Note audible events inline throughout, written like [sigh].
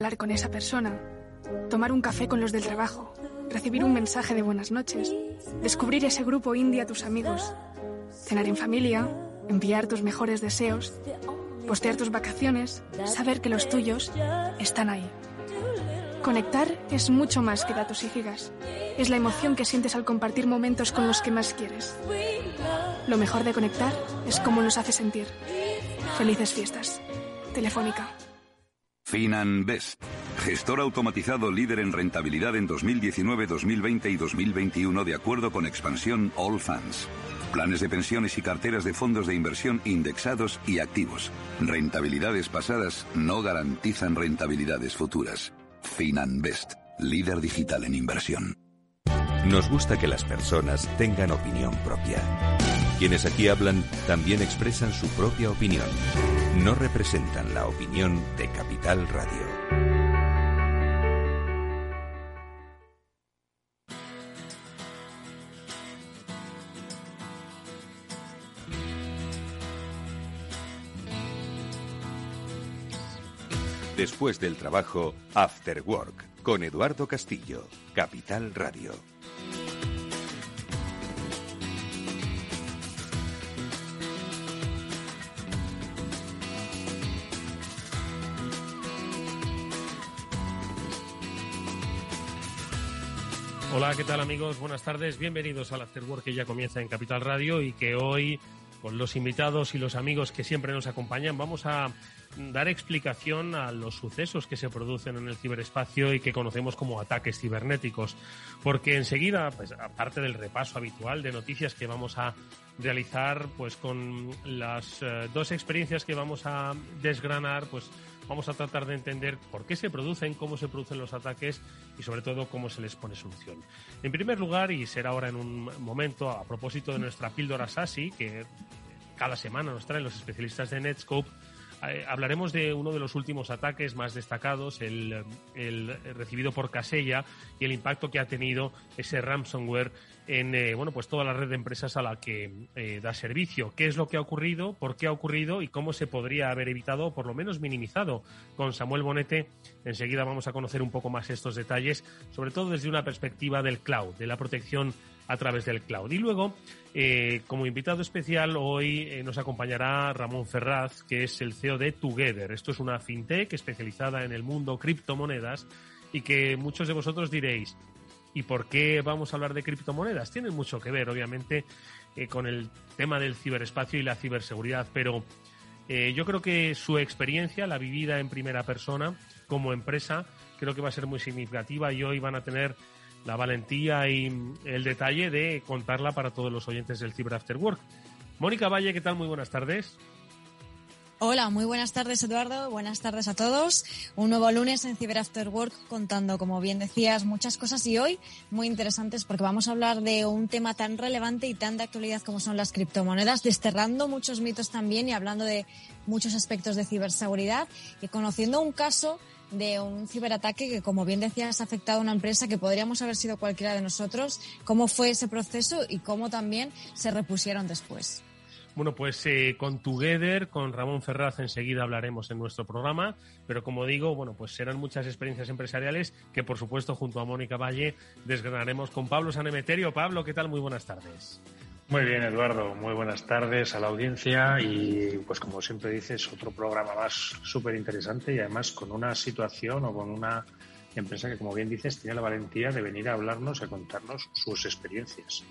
hablar con esa persona, tomar un café con los del trabajo, recibir un mensaje de buenas noches, descubrir ese grupo indie a tus amigos, cenar en familia, enviar tus mejores deseos, postear tus vacaciones, saber que los tuyos están ahí. Conectar es mucho más que datos y gigas. Es la emoción que sientes al compartir momentos con los que más quieres. Lo mejor de conectar es cómo nos hace sentir. Felices fiestas. Telefónica. FinanBest, gestor automatizado líder en rentabilidad en 2019, 2020 y 2021 de acuerdo con expansión All Funds. Planes de pensiones y carteras de fondos de inversión indexados y activos. Rentabilidades pasadas no garantizan rentabilidades futuras. FinanBest, líder digital en inversión. Nos gusta que las personas tengan opinión propia. Quienes aquí hablan también expresan su propia opinión. No representan la opinión de Capital Radio. Después del trabajo, After Work, con Eduardo Castillo, Capital Radio. Hola, ¿qué tal amigos? Buenas tardes. Bienvenidos al After Work que ya comienza en Capital Radio y que hoy, con los invitados y los amigos que siempre nos acompañan, vamos a dar explicación a los sucesos que se producen en el ciberespacio y que conocemos como ataques cibernéticos. Porque enseguida, pues, aparte del repaso habitual de noticias que vamos a realizar, pues con las eh, dos experiencias que vamos a desgranar, pues vamos a tratar de entender por qué se producen, cómo se producen los ataques y sobre todo cómo se les pone solución. En primer lugar, y será ahora en un momento, a propósito de nuestra píldora SASI, que cada semana nos traen los especialistas de Netscope, eh, hablaremos de uno de los últimos ataques más destacados, el, recibido por Casella y el impacto que ha tenido ese ransomware en eh, bueno pues toda la red de empresas a la que eh, da servicio. ¿Qué es lo que ha ocurrido? ¿Por qué ha ocurrido? ¿Y cómo se podría haber evitado o por lo menos minimizado? Con Samuel Bonete enseguida vamos a conocer un poco más estos detalles, sobre todo desde una perspectiva del cloud, de la protección a través del cloud. Y luego, eh, como invitado especial, hoy nos acompañará Ramón Ferraz, que es el CEO de Together. Esto es una fintech especializada en el mundo criptomonedas y que muchos de vosotros diréis, ¿y por qué vamos a hablar de criptomonedas? Tienen mucho que ver, obviamente, eh, con el tema del ciberespacio y la ciberseguridad, pero yo creo que su experiencia, la vivida en primera persona como empresa, creo que va a ser muy significativa y hoy van a tener la valentía y el detalle de contarla para todos los oyentes del Cyber After Work. Mónica Valle, ¿qué tal? Muy buenas tardes. Hola, muy buenas tardes Eduardo, buenas tardes a todos. Un nuevo lunes en Cyber After Work contando, como bien decías, muchas cosas y hoy muy interesantes porque vamos a hablar de un tema tan relevante y tan de actualidad como son las criptomonedas, desterrando muchos mitos también y hablando de muchos aspectos de ciberseguridad y conociendo un caso de un ciberataque que, como bien decías, ha afectado a una empresa que podríamos haber sido cualquiera de nosotros. ¿Cómo fue ese proceso y cómo también se repusieron después? Bueno, pues eh, con Together, con Ramón Ferraz enseguida hablaremos en nuestro programa, pero como digo, bueno, pues serán muchas experiencias empresariales que por supuesto junto a Mónica Valle desgranaremos con Pablo Sanemeterio. Pablo, ¿qué tal? Muy buenas tardes. Muy bien, Eduardo. Muy buenas tardes a la audiencia y, pues como siempre dices, otro programa más súper interesante y además con una situación o con una empresa que, como bien dices, tiene la valentía de venir a hablarnos, a contarnos sus experiencias.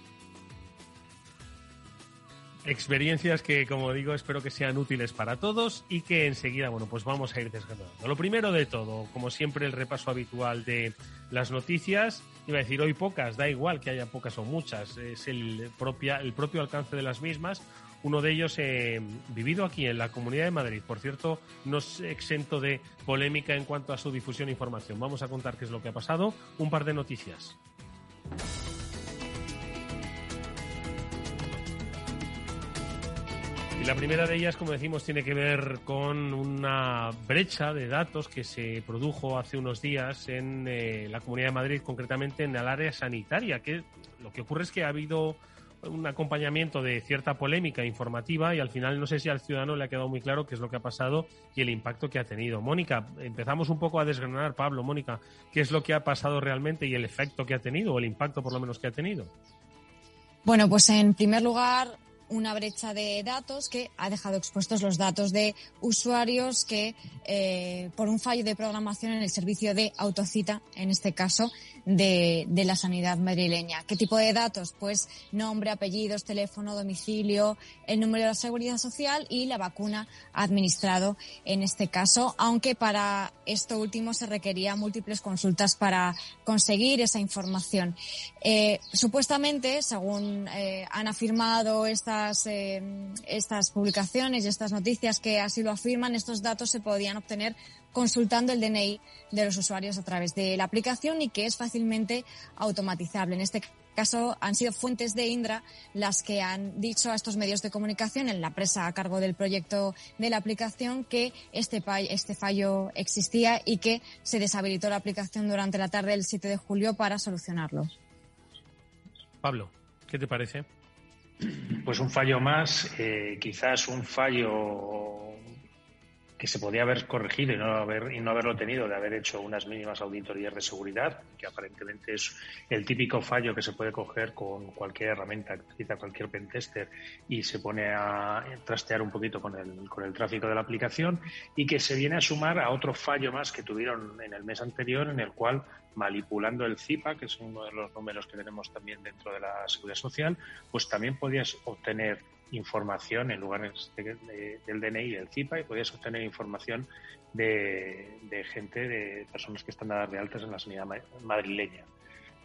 Experiencias que, como digo, espero que sean útiles para todos y que enseguida, bueno, pues vamos a ir desgranando. Lo primero de todo, como siempre, el repaso habitual de las noticias iba a decir hoy pocas, da igual que haya pocas o muchas, es el, propia, el propio alcance de las mismas. Uno de ellos eh, vivido aquí en la Comunidad de Madrid. Por cierto, no es exento de polémica en cuanto a su difusión e información. Vamos a contar qué es lo que ha pasado. Un par de noticias. La primera de ellas, como decimos, tiene que ver con una brecha de datos que se produjo hace unos días en eh, la Comunidad de Madrid, concretamente en el área sanitaria. Que lo que ocurre es que ha habido un acompañamiento de cierta polémica informativa y al final no sé si al ciudadano le ha quedado muy claro qué es lo que ha pasado y el impacto que ha tenido. Mónica, empezamos un poco a desgranar, Pablo, Mónica, qué es lo que ha pasado realmente y el efecto que ha tenido o el impacto por lo menos que ha tenido. Bueno, pues en primer lugar, una brecha de datos que ha dejado expuestos los datos de usuarios que, eh, por un fallo de programación en el servicio de autocita, en este caso, de, la sanidad madrileña. ¿Qué tipo de datos? Pues nombre, apellidos, teléfono, domicilio, el número de la seguridad social y la vacuna administrado en este caso, aunque para esto último se requería múltiples consultas para conseguir esa información. Eh, supuestamente, según eh, han afirmado estas, eh, estas publicaciones y estas noticias que así lo afirman, estos datos se podían obtener consultando el DNI de los usuarios a través de la aplicación y que es fácilmente automatizable. En este caso han sido fuentes de Indra las que han dicho a estos medios de comunicación en la presa a cargo del proyecto de la aplicación que este, este fallo existía y que se deshabilitó la aplicación durante la tarde del 7 de julio para solucionarlo. Pablo, ¿qué te parece? Pues un fallo más, eh, quizás un fallo que se podía haber corregido y no, haber, y no haberlo tenido, de haber hecho unas mínimas auditorías de seguridad, que aparentemente es el típico fallo que se puede coger con cualquier herramienta que cualquier pentester y se pone a trastear un poquito con el, con el tráfico de la aplicación y que se viene a sumar a otro fallo más que tuvieron en el mes anterior, en el cual manipulando el CIPA, que es uno de los números que tenemos también dentro de la seguridad social, pues también podías obtener información en lugar del DNI y el CIPA y podías obtener información de, gente, de personas que están dadas de altas en la sanidad madrileña.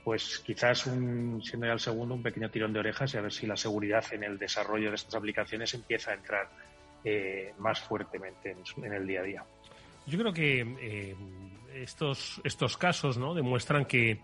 Pues quizás, un, siendo ya el segundo, un pequeño tirón de orejas y a ver si la seguridad en el desarrollo de estas aplicaciones empieza a entrar eh, más fuertemente en, el día a día. Yo creo que eh, estos, estos casos ¿no? demuestran que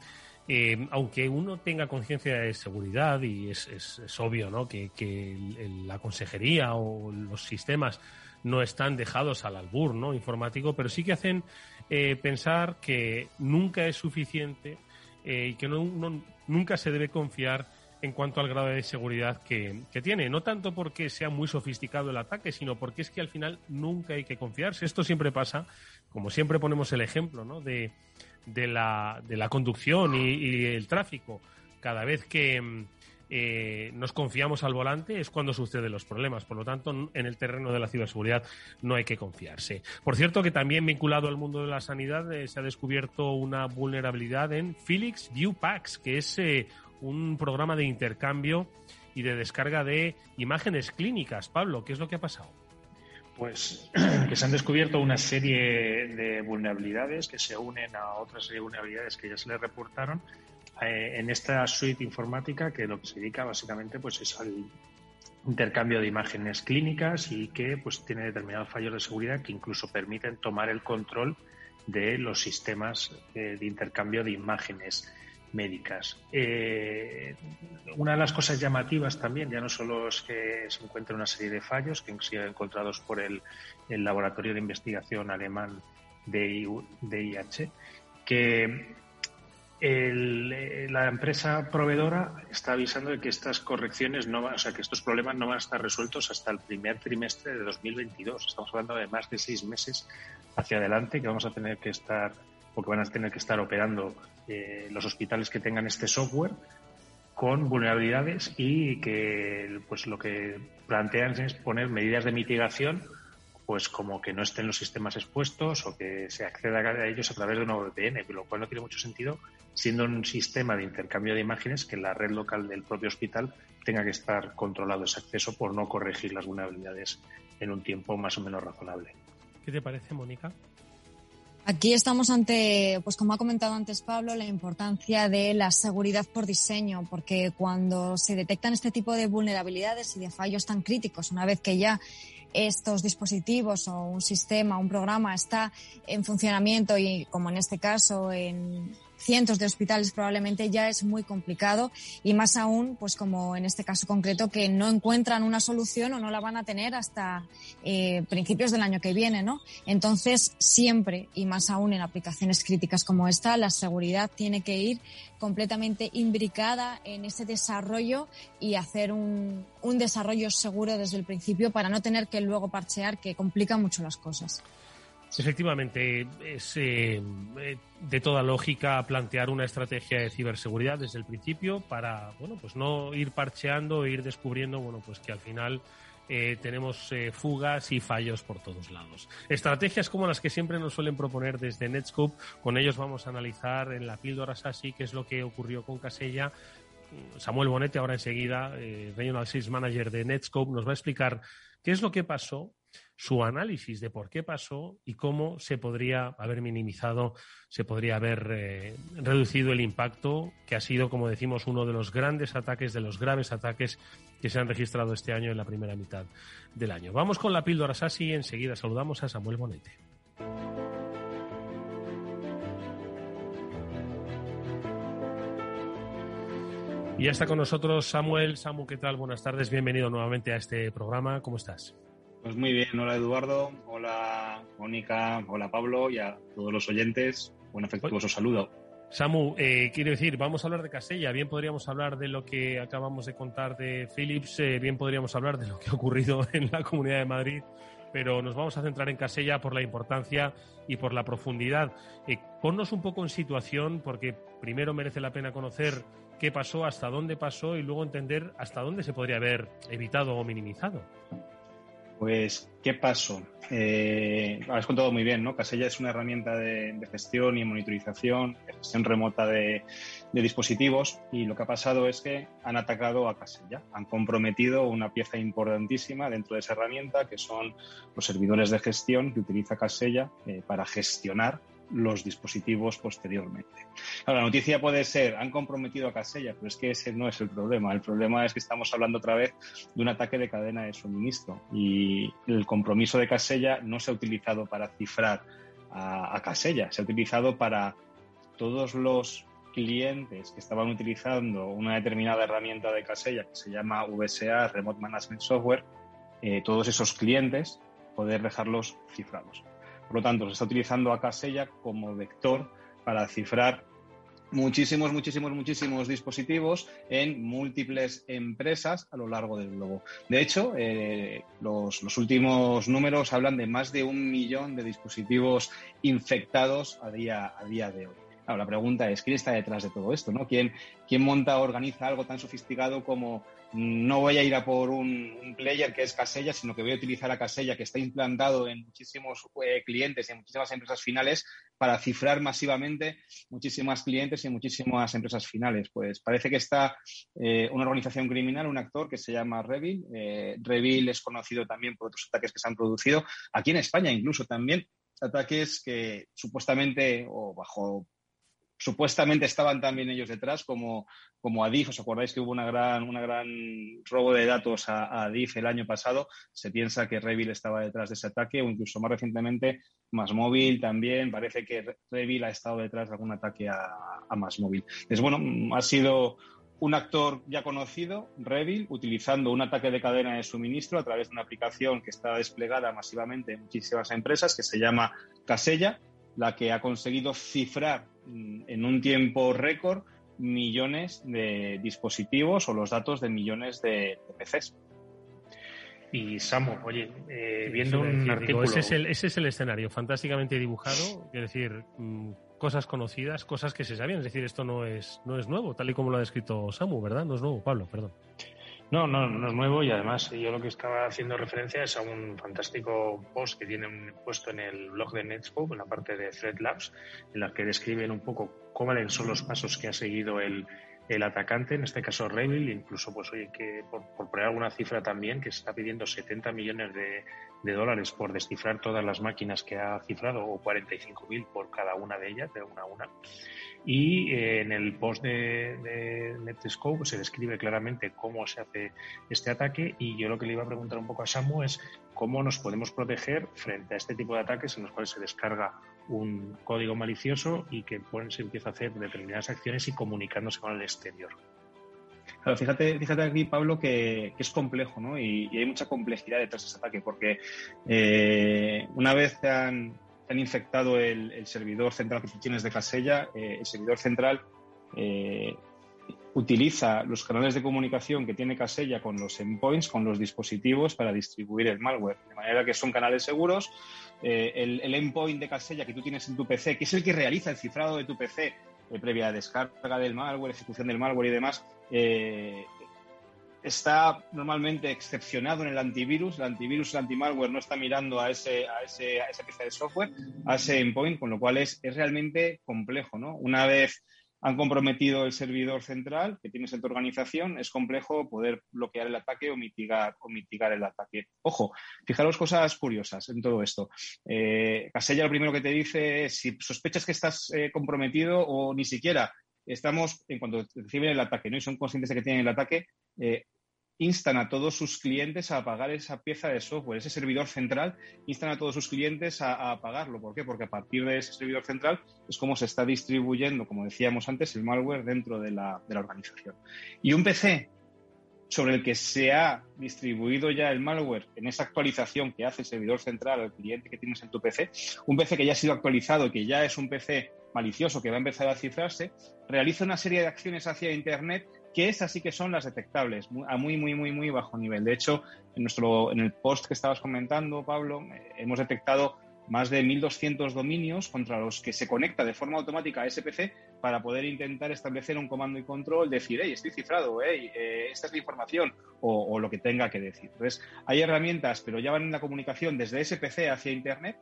eh, aunque uno tenga conciencia de seguridad y es, es, obvio ¿no? que, la consejería o los sistemas no están dejados al albur ¿no? informático, pero sí que hacen eh, pensar que nunca es suficiente eh, y que nunca se debe confiar en cuanto al grado de seguridad que, que, tiene. No tanto porque sea muy sofisticado el ataque, sino porque es que al final nunca hay que confiarse. Esto siempre pasa, como siempre ponemos el ejemplo ¿no? de, de la, de la conducción y, el tráfico. Cada vez que mm, eh, nos confiamos al volante es cuando suceden los problemas. Por lo tanto, en el terreno de la ciberseguridad no hay que confiarse. Por cierto, que también vinculado al mundo de la sanidad eh, se ha descubierto una vulnerabilidad en Felix View Packs, que es eh, un programa de intercambio y de descarga de imágenes clínicas. Pablo, ¿qué es lo que ha pasado? Pues [clears throat] que se han descubierto una serie de vulnerabilidades que se unen a otra serie de vulnerabilidades que ya se le reportaron eh, en esta suite informática que lo que se dedica básicamente pues es al intercambio de imágenes clínicas y que pues tiene determinados fallos de seguridad que incluso permiten tomar el control de los sistemas eh, de intercambio de imágenes médicas. Eh, una de las cosas llamativas también, ya no solo es que se encuentra una serie de fallos que han sido encontrados por el, Laboratorio de Investigación Alemán DIH, que la empresa proveedora está avisando de que estas correcciones no van, o sea, que estos problemas no van a estar resueltos hasta el primer trimestre de 2022. Estamos hablando de más de seis meses hacia adelante que vamos a tener que estar porque van a tener que estar operando eh, los hospitales que tengan este software con vulnerabilidades y que pues lo que plantean es poner medidas de mitigación pues como que no estén los sistemas expuestos o que se acceda a ellos a través de una VPN, lo cual no tiene mucho sentido siendo un sistema de intercambio de imágenes que la red local del propio hospital tenga que estar controlado ese acceso por no corregir las vulnerabilidades en un tiempo más o menos razonable. ¿Qué te parece, Mónica? Aquí estamos ante, pues como ha comentado antes Pablo, la importancia de la seguridad por diseño, porque cuando se detectan este tipo de vulnerabilidades y de fallos tan críticos, una vez que ya estos dispositivos o un sistema, un programa está en funcionamiento y, como en este caso, en, cientos de hospitales probablemente ya es muy complicado y más aún, pues como en este caso concreto, que no encuentran una solución o no la van a tener hasta eh, principios del año que viene, ¿no? Entonces, siempre y más aún en aplicaciones críticas como esta, la seguridad tiene que ir completamente imbricada en ese desarrollo y hacer un, un desarrollo seguro desde el principio para no tener que luego parchear, que complica mucho las cosas. Efectivamente, es eh, de toda lógica plantear una estrategia de ciberseguridad desde el principio para, bueno, pues no ir parcheando e ir descubriendo, bueno, pues que al final eh, tenemos eh, fugas y fallos por todos lados. Estrategias como las que siempre nos suelen proponer desde Netscope, con ellos vamos a analizar en la píldora SASI qué es lo que ocurrió con Casella. Samuel Bonete, ahora enseguida, Regional Sales Manager de Netscope, nos va a explicar qué es lo que pasó su análisis de por qué pasó y cómo se podría haber minimizado, se podría haber eh, reducido el impacto, que ha sido, como decimos, uno de los grandes ataques, de los graves ataques que se han registrado este año en la primera mitad del año. Vamos con la píldora Sasi y enseguida saludamos a Samuel Bonete. Y ya está con nosotros Samuel. Samu, ¿qué tal? Buenas tardes. Bienvenido nuevamente a este programa. ¿Cómo estás? Pues muy bien, hola Eduardo, hola Mónica, hola Pablo y a todos los oyentes, un afectuoso saludo. Samu, eh, quiero decir, vamos a hablar de Casella, bien podríamos hablar de lo que acabamos de contar de Philips, eh, bien podríamos hablar de lo que ha ocurrido [laughs] en la Comunidad de Madrid, pero nos vamos a centrar en Casella por la importancia y por la profundidad. Eh, un poco en situación, porque primero merece la pena conocer qué pasó, hasta dónde pasó y luego entender hasta dónde se podría haber evitado o minimizado. Pues, ¿qué pasó? Eh, has contado muy bien, ¿no? Casella es una herramienta de, gestión y monitorización, de gestión remota de, dispositivos y lo que ha pasado es que han atacado a Casella, han comprometido una pieza importantísima dentro de esa herramienta que son los servidores de gestión que utiliza Casella eh, para gestionar los dispositivos posteriormente. la noticia puede ser, han comprometido a Casella, pero es que ese no es el problema. El problema es que estamos hablando otra vez de un ataque de cadena de suministro y el compromiso de Casella no se ha utilizado para cifrar a, Casella, se ha utilizado para todos los clientes que estaban utilizando una determinada herramienta de Casella que se llama VSA, Remote Management Software, eh, todos esos clientes poder dejarlos cifrados. Por lo tanto, se está utilizando a Casella como vector para cifrar muchísimos, muchísimos, muchísimos dispositivos en múltiples empresas a lo largo del globo. De hecho, eh, los, últimos números hablan de más de un millón de dispositivos infectados a día, a día de hoy la pregunta es, ¿quién está detrás de todo esto? ¿no? ¿Quién, ¿Quién monta organiza algo tan sofisticado como no voy a ir a por un, player que es Casella, sino que voy a utilizar a Casella, que está implantado en muchísimos eh, clientes y en muchísimas empresas finales, para cifrar masivamente muchísimas clientes y muchísimas empresas finales? Pues parece que está eh, una organización criminal, un actor que se llama Revil. Eh, Revil es conocido también por otros ataques que se han producido, aquí en España incluso también, ataques que supuestamente o bajo supuestamente estaban también ellos detrás, como, como Adif. ¿Os acordáis que hubo una gran, una gran robo de datos a, Adif el año pasado? Se piensa que Revil estaba detrás de ese ataque o incluso más recientemente Más Móvil también. Parece que Revil ha estado detrás de algún ataque a, a Más Móvil. Es bueno, ha sido un actor ya conocido, Revil, utilizando un ataque de cadena de suministro a través de una aplicación que está desplegada masivamente en muchísimas empresas que se llama Casella, la que ha conseguido cifrar en un tiempo récord millones de dispositivos o los datos de millones de, PCs. Y Samu, oye, eh, viendo un artículo... ese, es el, ese es el escenario, fantásticamente dibujado, es decir, mm, cosas conocidas, cosas que se sabían, es decir, esto no es, no es nuevo, tal y como lo ha descrito Samu, ¿verdad? No es nuevo, Pablo, perdón. No, no, no es nuevo y además yo lo que estaba haciendo referencia es a un fantástico post que tienen puesto en el blog de Netscope, en la parte de Thread Labs, en la que describen un poco cuáles son los pasos que ha seguido el, el atacante, en este caso Revil, incluso pues oye que por, por, poner alguna cifra también, que se está pidiendo 70 millones de, dólares por descifrar todas las máquinas que ha cifrado o 45.000 por cada una de ellas, de una a una. Y eh, en el post de, de, Netscope se describe claramente cómo se hace este ataque y yo lo que le iba a preguntar un poco a Samu es cómo nos podemos proteger frente a este tipo de ataques en los cuales se descarga un código malicioso y que se empieza a hacer determinadas acciones y comunicándose con el exterior. Fíjate, fíjate aquí, Pablo, que, es complejo, ¿no? Y, hay mucha complejidad detrás de ese ataque, porque eh, una vez te han, infectado el, servidor central que tú tienes de Casella, eh, el servidor central eh, utiliza los canales de comunicación que tiene Casella con los endpoints, con los dispositivos para distribuir el malware. De manera que son canales seguros. el, el, endpoint de Casella que tú tienes en tu PC, que es el que realiza el cifrado de tu PC previa descarga del malware, ejecución del malware y demás, eh, está normalmente excepcionado en el antivirus. El antivirus, el antimalware no está mirando a, ese, a, ese, a esa pieza de software, a ese endpoint, con lo cual es, es realmente complejo. ¿no? Una vez han comprometido el servidor central que tienes en tu organización, es complejo poder bloquear el ataque o mitigar, o mitigar el ataque. Ojo, fijaros cosas curiosas en todo esto. Eh, Casella lo primero que te dice es si sospechas que estás eh, comprometido o ni siquiera estamos, en cuanto reciben el ataque ¿no? y son conscientes de que tienen el ataque, eh, instan a todos sus clientes a apagar esa pieza de software, ese servidor central, instan a todos sus clientes a, apagarlo. ¿Por qué? Porque a partir de ese servidor central es como se está distribuyendo, como decíamos antes, el malware dentro de la, de la organización. Y un PC sobre el que se ha distribuido ya el malware en esa actualización que hace el servidor central al cliente que tienes en tu PC, un PC que ya ha sido actualizado, que ya es un PC malicioso que va a empezar a cifrarse, realiza una serie de acciones hacia Internet que esas sí que son las detectables, a muy, muy, muy, muy bajo nivel. De hecho, en, nuestro, en el post que estabas comentando, Pablo, eh, hemos detectado más de 1.200 dominios contra los que se conecta de forma automática a SPC para poder intentar establecer un comando y control, decir, hey, estoy cifrado, hey, eh, esta es la información, o, lo que tenga que decir. Entonces, hay herramientas, pero ya van en la comunicación desde SPC hacia Internet,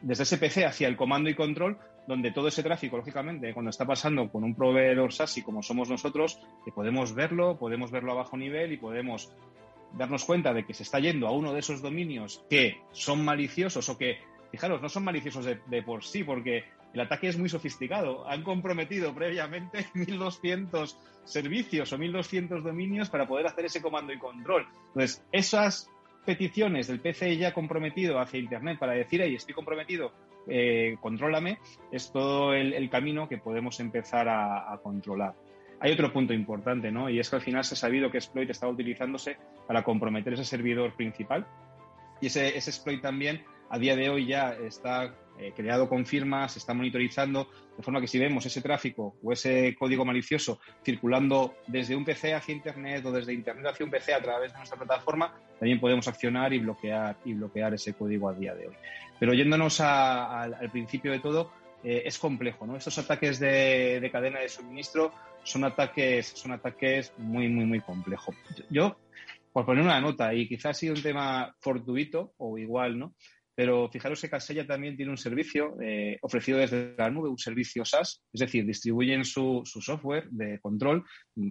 desde SPC hacia el comando y control, donde todo ese tráfico, lógicamente, cuando está pasando con un proveedor SASI como somos nosotros, podemos verlo, podemos verlo a bajo nivel y podemos darnos cuenta de que se está yendo a uno de esos dominios que son maliciosos o que fijaros, no son maliciosos de, por sí, porque el ataque es muy sofisticado. Han comprometido previamente [laughs] 1.200 servicios o 1.200 dominios para poder hacer ese comando y control. Entonces, esas peticiones del PC ya comprometido hacia Internet para decir, hey, estoy comprometido, eh, contrólame, es todo el, camino que podemos empezar a, controlar. Hay otro punto importante, ¿no? Y es que al final se ha sabido que exploit estaba utilizándose para comprometer ese servidor principal. Y ese, ese exploit también a día de hoy ya está eh, creado con firmas, se está monitorizando, de forma que si vemos ese tráfico o ese código malicioso circulando desde un PC hacia Internet o desde Internet hacia un PC a través de nuestra plataforma, también podemos accionar y bloquear, y bloquear ese código a día de hoy. Pero yéndonos al principio de todo, eh, es complejo, ¿no? Estos ataques de, cadena de suministro son ataques, son ataques muy, muy, muy complejos. Yo, por poner una nota, y quizás ha sido un tema fortuito o igual, ¿no? Pero fijaros que Casella también tiene un servicio eh, ofrecido desde la nube, un servicio SaaS, es decir, distribuyen su, software de control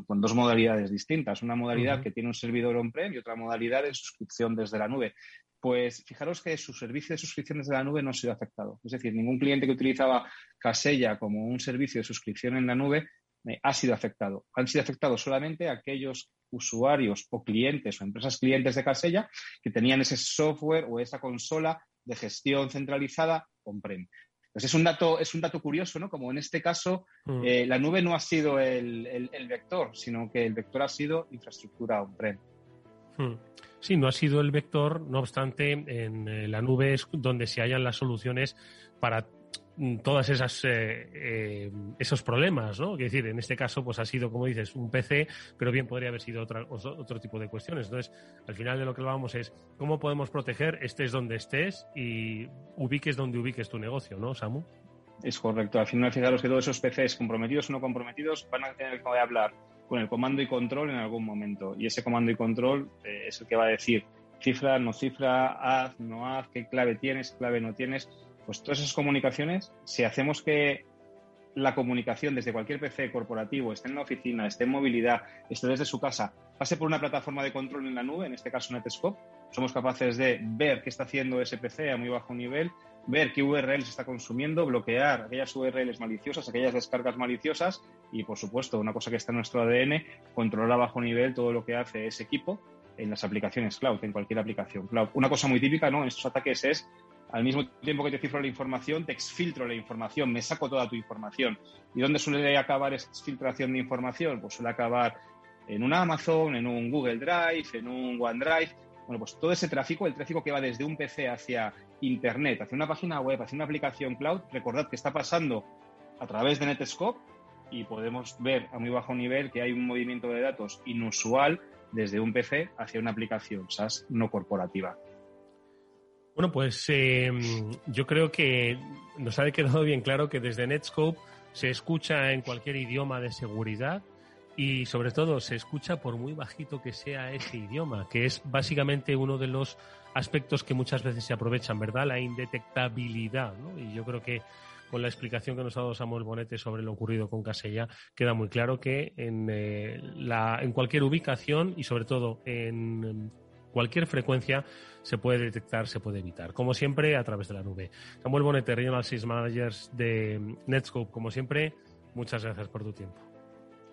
con dos modalidades distintas. Una modalidad que tiene un servidor on-prem y otra modalidad de suscripción desde la nube. Pues fijaros que su servicio de suscripción desde la nube no ha sido afectado. Es decir, ningún cliente que utilizaba Casella como un servicio de suscripción en la nube eh, ha sido afectado. Han sido afectados solamente aquellos usuarios o clientes o empresas clientes de Casella que tenían ese software o esa consola de gestión centralizada on-prem. Pues es un dato, es un dato curioso, ¿no? Como en este caso, mm. eh, la nube no ha sido el, vector, sino que el vector ha sido infraestructura on-prem. Mm. Sí, no ha sido el vector, no obstante, en eh, la nube es donde se hallan las soluciones para todas esas eh, eh, esos problemas, ¿no? Es decir, en este caso, pues ha sido, como dices, un PC, pero bien podría haber sido otra, otro tipo de cuestiones. Entonces, al final de lo que hablábamos es cómo podemos proteger, estés donde estés y ubiques donde ubiques tu negocio, ¿no, Samu? Es correcto. Al final, fijaros que todos esos PCs, comprometidos o no comprometidos, van a tener que hablar con el comando y control en algún momento. Y ese comando y control eh, es el que va a decir cifra, no cifra, haz, no haz, qué clave tienes, clave no tienes pues todas esas comunicaciones, si hacemos que la comunicación desde cualquier PC corporativo, esté en la oficina, esté en movilidad, esté desde su casa, pase por una plataforma de control en la nube, en este caso Netscope, somos capaces de ver qué está haciendo ese PC a muy bajo nivel, ver qué URLs está consumiendo, bloquear aquellas URLs maliciosas, aquellas descargas maliciosas y, por supuesto, una cosa que está en nuestro ADN, controlar a bajo nivel todo lo que hace ese equipo en las aplicaciones cloud, en cualquier aplicación cloud. Una cosa muy típica ¿no? en estos ataques es al mismo tiempo que te cifro la información, te exfiltro la información, me saco toda tu información. ¿Y dónde suele acabar esa exfiltración de información? Pues suele acabar en un Amazon, en un Google Drive, en un OneDrive. Bueno, pues todo ese tráfico, el tráfico que va desde un PC hacia Internet, hacia una página web, hacia una aplicación cloud, recordad que está pasando a través de Netscope y podemos ver a muy bajo nivel que hay un movimiento de datos inusual desde un PC hacia una aplicación SaaS no corporativa. Bueno, pues em, yo creo que nos ha quedado bien claro que desde Netscope se escucha en cualquier idioma de seguridad y sobre todo se escucha por muy bajito que sea ese idioma, que es básicamente uno de los aspectos que muchas veces se aprovechan, ¿verdad? La indetectabilidad, ¿no? Y yo creo que con la explicación que nos ha dado Samuel Bonete sobre lo ocurrido con Casella, queda muy claro que en, eh, la, en cualquier ubicación y sobre todo en cualquier frecuencia se puede detectar, se puede evitar. Como siempre, a través de la nube. Samuel Bonete, Regional Sales Managers de Netscope, como siempre, muchas gracias por tu tiempo.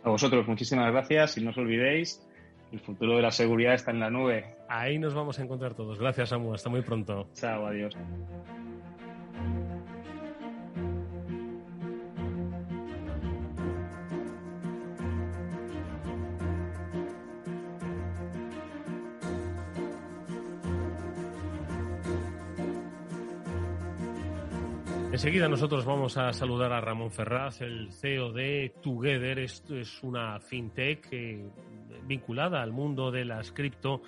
A vosotros, muchísimas gracias y no os olvidéis, el futuro de la seguridad está en la nube. Ahí nos vamos a encontrar todos. Gracias, Samuel. Hasta muy pronto. Chao, adiós. Enseguida nosotros vamos a saludar a Ramón Ferraz, el CEO de Together. Esto es una fintech eh, vinculada al mundo de las cripto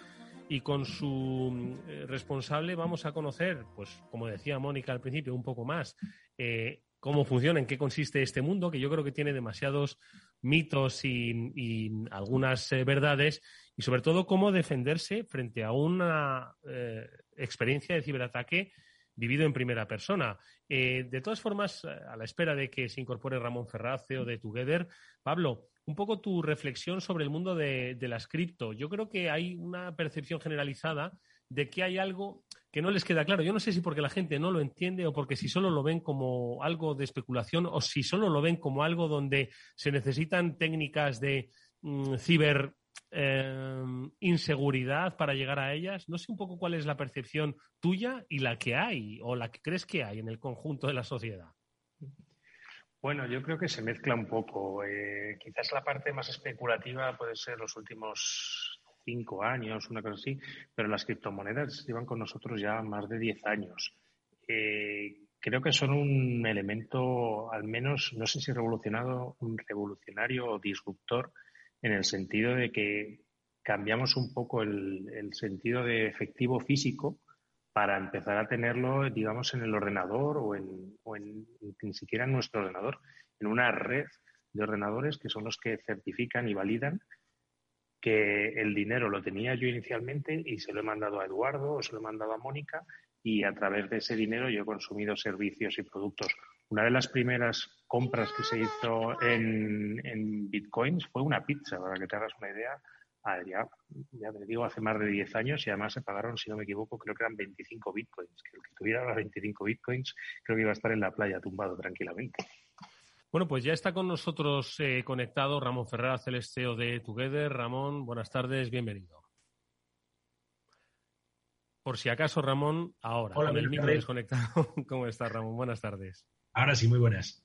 y con su eh, responsable vamos a conocer, pues como decía Mónica al principio, un poco más eh, cómo funciona, en qué consiste este mundo, que yo creo que tiene demasiados mitos y, algunas verdades, y sobre todo cómo defenderse frente a una experiencia de ciberataque vivido en primera persona. Eh, de todas formas, a la espera de que se incorpore Ramón Ferraz, CEO de Together, Pablo, un poco tu reflexión sobre el mundo de, las cripto. Yo creo que hay una percepción generalizada de que hay algo que no les queda claro. Yo no sé si porque la gente no lo entiende o porque si solo lo ven como algo de especulación o si solo lo ven como algo donde se necesitan técnicas de mm, ciber Em, inseguridad para llegar a ellas. No sé un poco cuál es la percepción tuya y la que hay o la que crees que hay en el conjunto de la sociedad. Bueno, yo creo que se mezcla un poco. Eh, quizás la parte más especulativa puede ser los últimos cinco años, una cosa así, pero las criptomonedas llevan con nosotros ya más de diez años. Eh, creo que son un elemento, al menos, no sé si revolucionado, un revolucionario o disruptor en el sentido de que cambiamos un poco el, sentido de efectivo físico para empezar a tenerlo, digamos, en el ordenador o, en, o en, ni siquiera en nuestro ordenador, en una red de ordenadores que son los que certifican y validan que el dinero lo tenía yo inicialmente y se lo he mandado a Eduardo o se lo he mandado a Mónica y a través de ese dinero yo he consumido servicios y productos. Una de las primeras compras que se hizo en, bitcoins fue una pizza, para que te hagas una idea. Ah, ya, te digo, hace más de 10 años y además se pagaron, si no me equivoco, creo que eran 25 bitcoins. Que el que tuviera los 25 bitcoins creo que iba a estar en la playa tumbado tranquilamente. Bueno, pues ya está con nosotros eh, conectado Ramón Ferraz, el CEO de Together. Ramón, buenas tardes, bienvenido. Por si acaso, Ramón, ahora, con el micro desconectado. [laughs] ¿Cómo estás, Ramón? Buenas tardes. Ahora sí, muy buenas.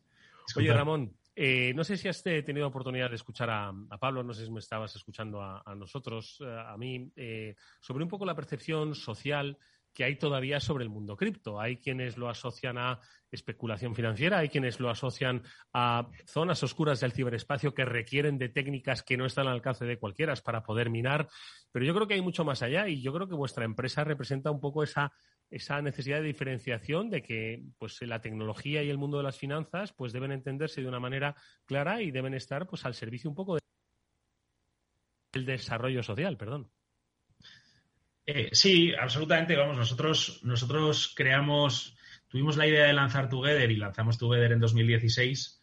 Oye, Ramón, eh, no sé si has tenido oportunidad de escuchar a, Pablo, no sé si me estabas escuchando a, nosotros, eh, a mí, eh, sobre un poco la percepción social que hay todavía sobre el mundo cripto. Hay quienes lo asocian a especulación financiera, hay quienes lo asocian a zonas oscuras del ciberespacio que requieren de técnicas que no están al alcance de cualquiera para poder minar. Pero yo creo que hay mucho más allá y yo creo que vuestra empresa representa un poco esa esa necesidad de diferenciación de que pues la tecnología y el mundo de las finanzas pues deben entenderse de una manera clara y deben estar pues al servicio un poco del desarrollo social, perdón. Eh, sí, absolutamente. Vamos, nosotros, nosotros creamos, tuvimos la idea de lanzar Together y lanzamos Together en 2016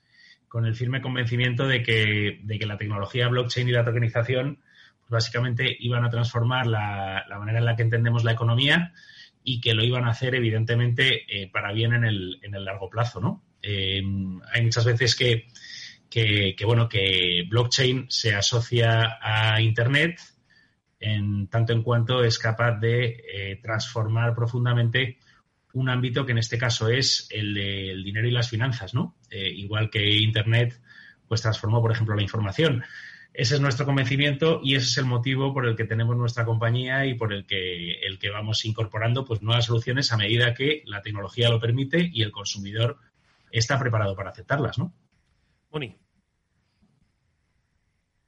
con el firme convencimiento de que, de que la tecnología blockchain y la tokenización pues básicamente iban a transformar la, la manera en la que entendemos la economía y que lo iban a hacer, evidentemente, eh, para bien en el, en el largo plazo, ¿no? Eh, hay muchas veces que, que, bueno, que blockchain se asocia a Internet en tanto en cuanto es capaz de eh, transformar profundamente un ámbito que en este caso es el del dinero y las finanzas, ¿no? Eh, igual que Internet, pues transformó, por ejemplo, la información. Ese es nuestro convencimiento y ese es el motivo por el que tenemos nuestra compañía y por el que, el que vamos incorporando pues, nuevas soluciones a medida que la tecnología lo permite y el consumidor está preparado para aceptarlas, ¿no? Moni.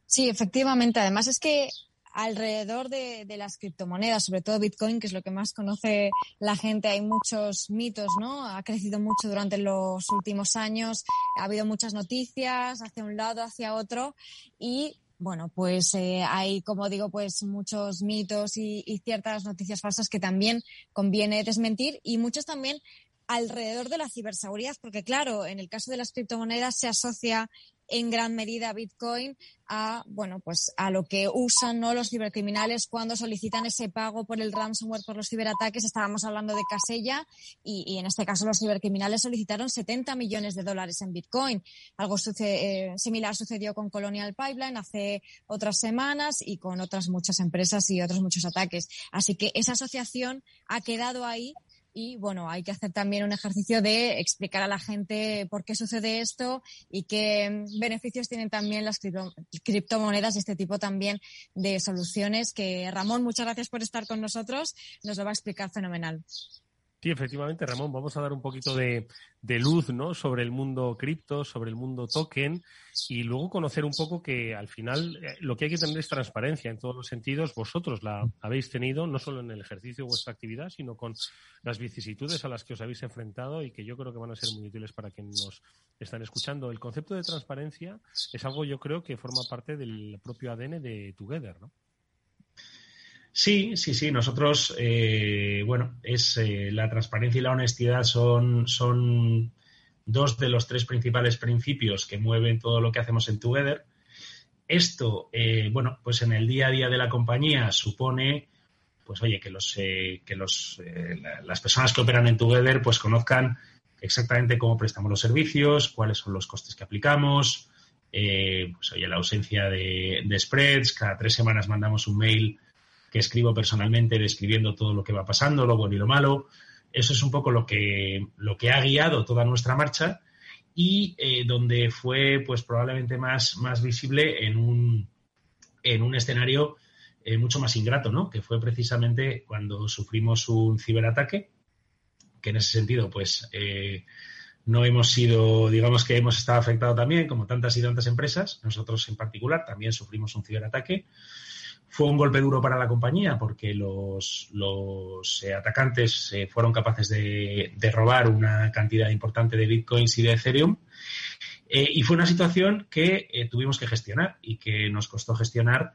Sí, efectivamente. Además es que alrededor de, las criptomonedas, sobre todo Bitcoin, que es lo que más conoce la gente, hay muchos mitos, ¿no? Ha crecido mucho durante los últimos años, ha habido muchas noticias hacia un lado, hacia otro. Y bueno, pues eh, hay, como digo, pues muchos mitos y, y, ciertas noticias falsas que también conviene desmentir y muchos también alrededor de la ciberseguridad, porque claro, en el caso de las criptomonedas se asocia en gran medida Bitcoin a, bueno, pues a lo que usan ¿no? los cibercriminales cuando solicitan ese pago por el ransomware, por los ciberataques. Estábamos hablando de Casella y, en este caso los cibercriminales solicitaron 70 millones de dólares en Bitcoin. Algo eh, similar sucedió con Colonial Pipeline hace otras semanas y con otras muchas empresas y otros muchos ataques. Así que esa asociación ha quedado ahí y bueno, hay que hacer también un ejercicio de explicar a la gente por qué sucede esto y qué beneficios tienen también las criptomonedas y este tipo también de soluciones que Ramón, muchas gracias por estar con nosotros, nos lo va a explicar fenomenal. Sí, efectivamente, Ramón, vamos a dar un poquito de, luz ¿no? sobre el mundo cripto, sobre el mundo token y luego conocer un poco que al final eh, lo que hay que tener es transparencia en todos los sentidos. Vosotros la habéis tenido no solo en el ejercicio de vuestra actividad, sino con las vicisitudes a las que os habéis enfrentado y que yo creo que van a ser muy útiles para quienes nos están escuchando. El concepto de transparencia es algo yo creo que forma parte del propio ADN de Together, ¿no? Sí, sí, sí. Nosotros, eh, bueno, es eh, la transparencia y la honestidad son, son dos de los tres principales principios que mueven todo lo que hacemos en Together. Esto, eh, bueno, pues en el día a día de la compañía supone, pues oye, que los, que los, las personas que operan en Together, pues conozcan exactamente cómo prestamos los servicios, cuáles son los costes que aplicamos, pues oye, la ausencia de spreads. Cada tres semanas mandamos un mail que escribo personalmente describiendo todo lo que va pasando, lo bueno y lo malo. Eso es un poco lo que, lo que ha guiado toda nuestra marcha y eh, donde fue pues probablemente más, más visible en un, en un escenario eh, mucho más ingrato, ¿no? Que fue precisamente cuando sufrimos un ciberataque, que en ese sentido, pues, eh, no hemos sido, digamos que hemos estado afectados también, como tantas y tantas empresas, nosotros en particular también sufrimos un ciberataque. Fue un golpe duro para la compañía porque los, eh, atacantes eh, fueron capaces de, robar una cantidad importante de bitcoins y de Ethereum. Eh, y fue una situación que tuvimos que gestionar y que nos costó gestionar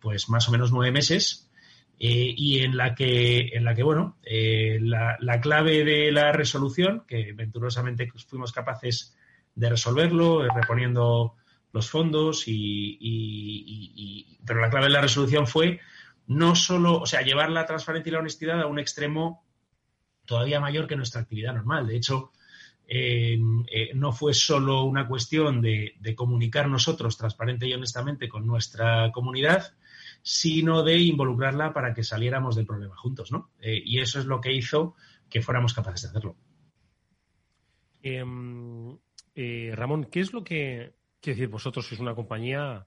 pues más o menos nueve meses y en la que, en la que bueno, la, la, clave de la resolución, que venturosamente fuimos capaces de resolverlo, reponiendo los fondos y, pero la clave de la resolución fue no solo, o sea, llevar la transparencia y la honestidad a un extremo todavía mayor que nuestra actividad normal. De hecho, eh, no fue solo una cuestión de, comunicar nosotros transparente y honestamente con nuestra comunidad, sino de involucrarla para que saliéramos del problema juntos, ¿no? Eh, y eso es lo que hizo que fuéramos capaces de hacerlo. Em, eh, Ramón, ¿qué es lo que Quiero decir, vosotros sois una compañía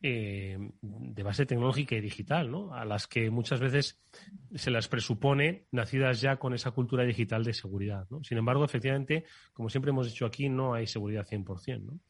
eh, de base tecnológica y digital, ¿no? A las que muchas veces se las presupone nacidas ya con esa cultura digital de seguridad, ¿no? Sin embargo, efectivamente, como siempre hemos dicho aquí, no hay seguridad 100%, ¿no?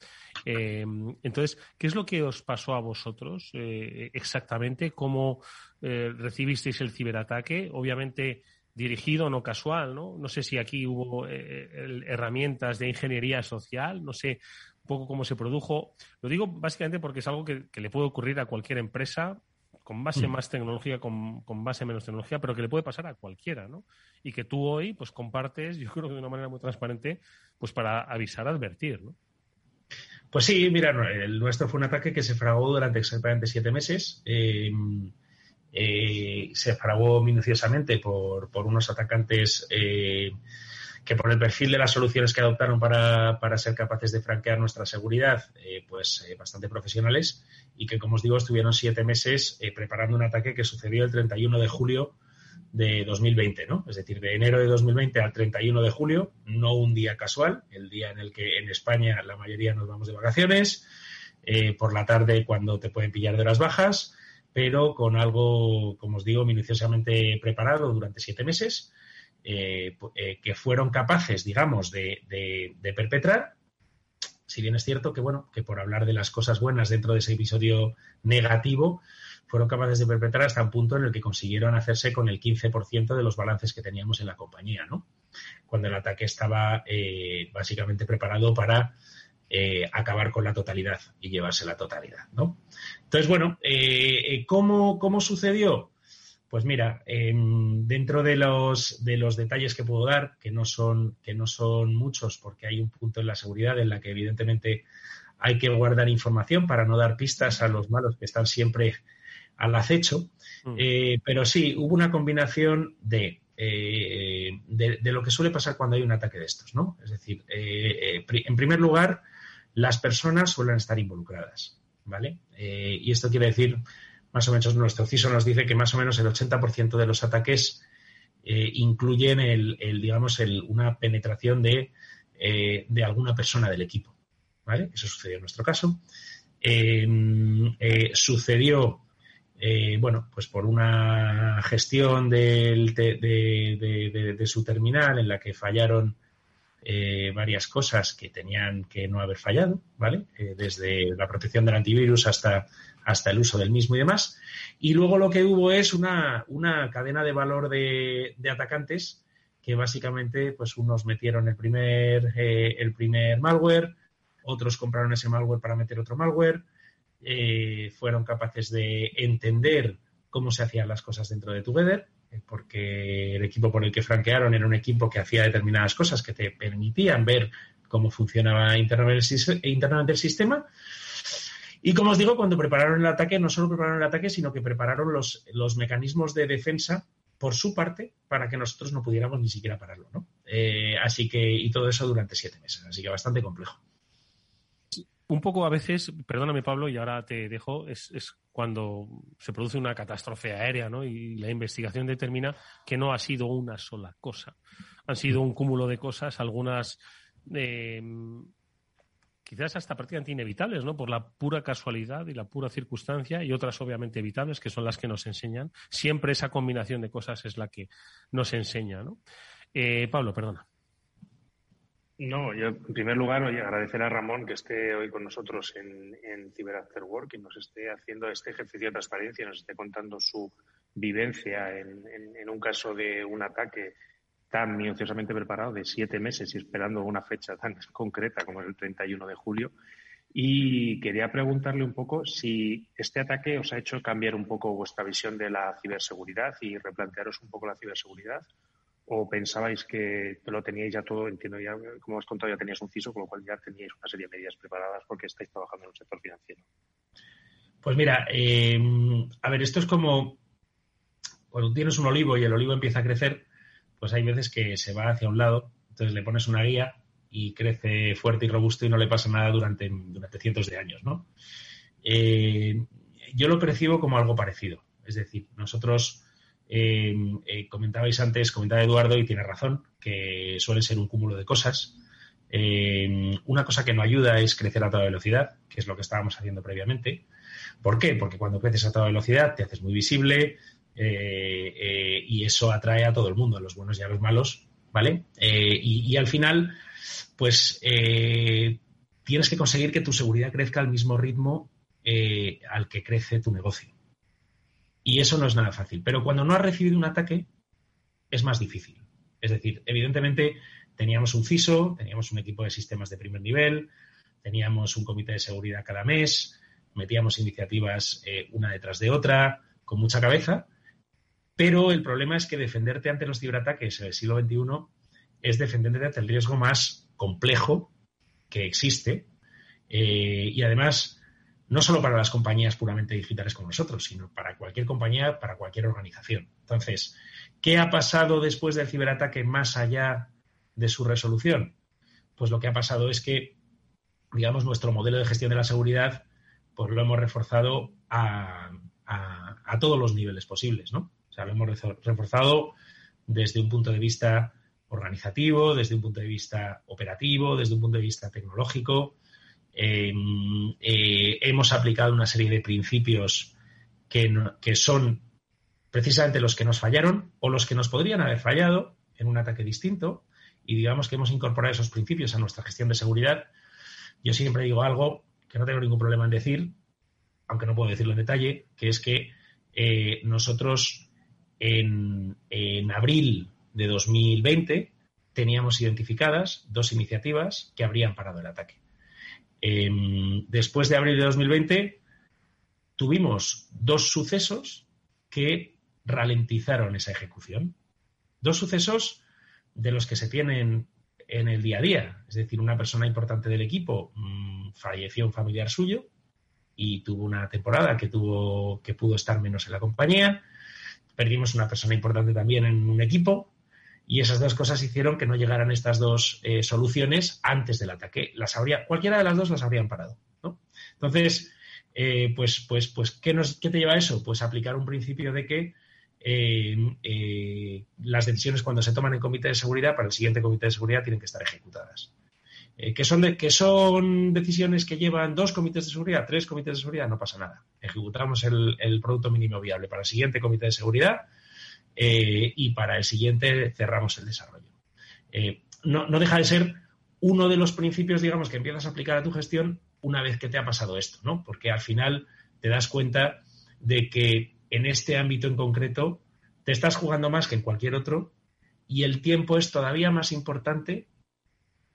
Eh, entonces, ¿qué es lo que os pasó a vosotros eh, exactamente? ¿Cómo recibisteis el ciberataque? Obviamente dirigido, no casual, ¿no? No sé si aquí hubo herramientas de ingeniería social, no sé poco cómo se produjo. Lo digo básicamente porque es algo que, le puede ocurrir a cualquier empresa con base mm. más tecnología, con, base menos tecnología, pero que le puede pasar a cualquiera, ¿no? Y que tú hoy, pues, compartes, yo [laughs] creo que de una manera muy transparente, pues, para avisar, advertir, ¿no? Pues sí, mira, el nuestro fue un ataque que se fragó durante exactamente siete meses. Eh, eh, se fragó minuciosamente por, por unos atacantes eh, que por el perfil de las soluciones que adoptaron para, ser capaces de franquear nuestra seguridad, eh, pues eh, bastante profesionales y que, como os digo, estuvieron siete meses eh, preparando un ataque que sucedió el 31 de julio de 2020, ¿no? Es decir, de enero de 2020 al 31 de julio, no un día casual, el día en el que en España la mayoría nos vamos de vacaciones, por la tarde cuando te pueden pillar de las bajas, pero con algo, como os digo, minuciosamente preparado durante siete meses, eh, eh, que fueron capaces, digamos, de, perpetrar. Si bien es cierto que, bueno, que por hablar de las cosas buenas dentro de ese episodio negativo, fueron capaces de perpetrar hasta un punto en el que consiguieron hacerse con el 15% de los balances que teníamos en la compañía, ¿no? Cuando el ataque estaba eh, básicamente preparado para acabar con la totalidad y llevarse la totalidad, ¿no? Entonces, bueno, ¿cómo, ¿cómo, sucedió? Pues mira, dentro de los, de los detalles que puedo dar, que no, son, que no son muchos, porque hay un punto en la seguridad en la que evidentemente hay que guardar información para no dar pistas a los malos que están siempre al acecho. Mm. Eh, pero sí, hubo una combinación de, eh, de, lo que suele pasar cuando hay un ataque de estos, ¿no? Es decir, eh, en primer lugar, las personas suelen estar involucradas, ¿vale? y esto quiere decir, más o menos, nuestro CISO nos dice que más o menos el 80% de los ataques incluyen el, digamos, el, una penetración de, de alguna persona del equipo, ¿vale? Eso sucedió en nuestro caso. sucedió eh, bueno, pues por una gestión de, su terminal en la que fallaron eh, varias cosas que tenían que no haber fallado, ¿vale? Eh, desde la protección del antivirus hasta, hasta el uso del mismo y demás. Y luego lo que hubo es una, cadena de valor de, atacantes que básicamente, pues unos metieron el primer, el primer malware, otros compraron ese malware para meter otro malware, eh, fueron capaces de entender cómo se hacían las cosas dentro de Together, eh, porque el equipo por el que franquearon era un equipo que hacía determinadas cosas que te permitían ver cómo funcionaba internamente el sistema. Y como os digo, cuando prepararon el ataque, no solo prepararon el ataque, sino que prepararon los, los mecanismos de defensa por su parte para que nosotros no pudiéramos ni siquiera pararlo. ¿no? Eh, así que, y todo eso durante siete meses, así que bastante complejo un poco a veces, perdóname Pablo, y ahora te dejo, es, cuando se produce una catástrofe aérea, ¿no? Y la investigación determina que no ha sido una sola cosa. Han sido un cúmulo de cosas, algunas eh, quizás hasta prácticamente inevitables, ¿no? Por la pura casualidad y la pura circunstancia, y otras obviamente evitables, que son las que nos enseñan. Siempre esa combinación de cosas es la que nos enseña, ¿no? Eh, Pablo, perdona. No, yo en primer lugar, oye, agradecer a Ramón que esté hoy con nosotros en, en Cyber Work y nos esté haciendo este ejercicio de transparencia, nos esté contando su vivencia en, en, un caso de un ataque tan minuciosamente preparado de siete meses y esperando una fecha tan [laughs] concreta como es el 31 de julio. Y quería preguntarle un poco si este ataque os ha hecho cambiar un poco vuestra visión de la ciberseguridad y replantearos un poco la ciberseguridad o pensabais que lo teníais ya todo, entiendo ya, como has contado, ya teníais un CISO, con lo cual ya teníais una serie de medidas preparadas porque estáis trabajando en un sector financiero? Pues mira, eh, a ver, esto es como cuando tienes un olivo y el olivo empieza a crecer, pues hay veces que se va hacia un lado, entonces le pones una guía y crece fuerte y robusto y no le pasa nada durante, durante cientos de años, ¿no? Eh, yo lo percibo como algo parecido. Es decir, nosotros eh, eh, comentabais antes, comentaba Eduardo y tiene razón, que suele ser un cúmulo de cosas. Eh, una cosa que no ayuda es crecer a toda velocidad, que es lo que estábamos haciendo previamente. ¿Por qué? Porque cuando creces a toda velocidad te haces muy visible y eso atrae a todo el mundo, a los buenos y a los malos, ¿vale? y, al final, pues tienes que conseguir que tu seguridad crezca al mismo ritmo al que crece tu negocio. Y eso no es nada fácil. Pero cuando no has recibido un ataque, es más difícil. Es decir, evidentemente teníamos un CISO, teníamos un equipo de sistemas de primer nivel, teníamos un comité de seguridad cada mes, metíamos iniciativas eh, una detrás de otra, con mucha cabeza, pero el problema es que defenderte ante los ciberataques en el siglo XXI es defenderte ante el riesgo más complejo que existe eh, y además no solo para las compañías puramente digitales como nosotros, sino para cualquier compañía, para cualquier organización. Entonces, ¿qué ha pasado después del ciberataque más allá de su resolución? Pues lo que ha pasado es que, digamos, nuestro modelo de gestión de la seguridad, pues lo hemos reforzado a, todos los niveles posibles, ¿no? sea, lo hemos reforzado desde un punto de vista organizativo, desde un punto de vista operativo, desde un punto de vista tecnológico. Em, eh, hemos aplicado una serie de principios que, son precisamente los que nos fallaron o los que nos podrían haber fallado en un ataque distinto y digamos que hemos incorporado esos principios a nuestra gestión de seguridad. Yo siempre digo algo que no tengo ningún problema en decir, aunque no puedo decirlo en detalle, que es que eh, nosotros en, abril de 2020 teníamos identificadas dos iniciativas que habrían parado el ataque. Em, después de abril de 2020 tuvimos dos sucesos que ralentizaron esa ejecución. Dos sucesos de los que se tienen en el día a día. Es decir, una persona importante del equipo mm, falleció un familiar suyo y tuvo una temporada que tuvo que pudo estar menos en la compañía. Perdimos una persona importante también en un equipo y esas dos cosas hicieron que no llegaran estas dos eh, soluciones antes del ataque. Las habría, cualquiera de las dos las habrían parado. Entonces, eh, pues, pues, pues ¿qué, nos, ¿qué te lleva a eso? Pues aplicar un principio de que eh, las decisiones cuando se toman en comité de seguridad para el siguiente comité de seguridad tienen que estar ejecutadas. Que, son que son decisiones que llevan dos comités de seguridad, tres comités de seguridad, no pasa nada. Ejecutamos el, producto mínimo viable para el siguiente comité de seguridad eh, y para el siguiente cerramos el desarrollo. No, no, deja de ser uno de los principios, digamos, que empiezas a aplicar a tu gestión una vez que te ha pasado esto, ¿no? Porque al final te das cuenta de que en este ámbito en concreto te estás jugando más que en cualquier otro y el tiempo es todavía más importante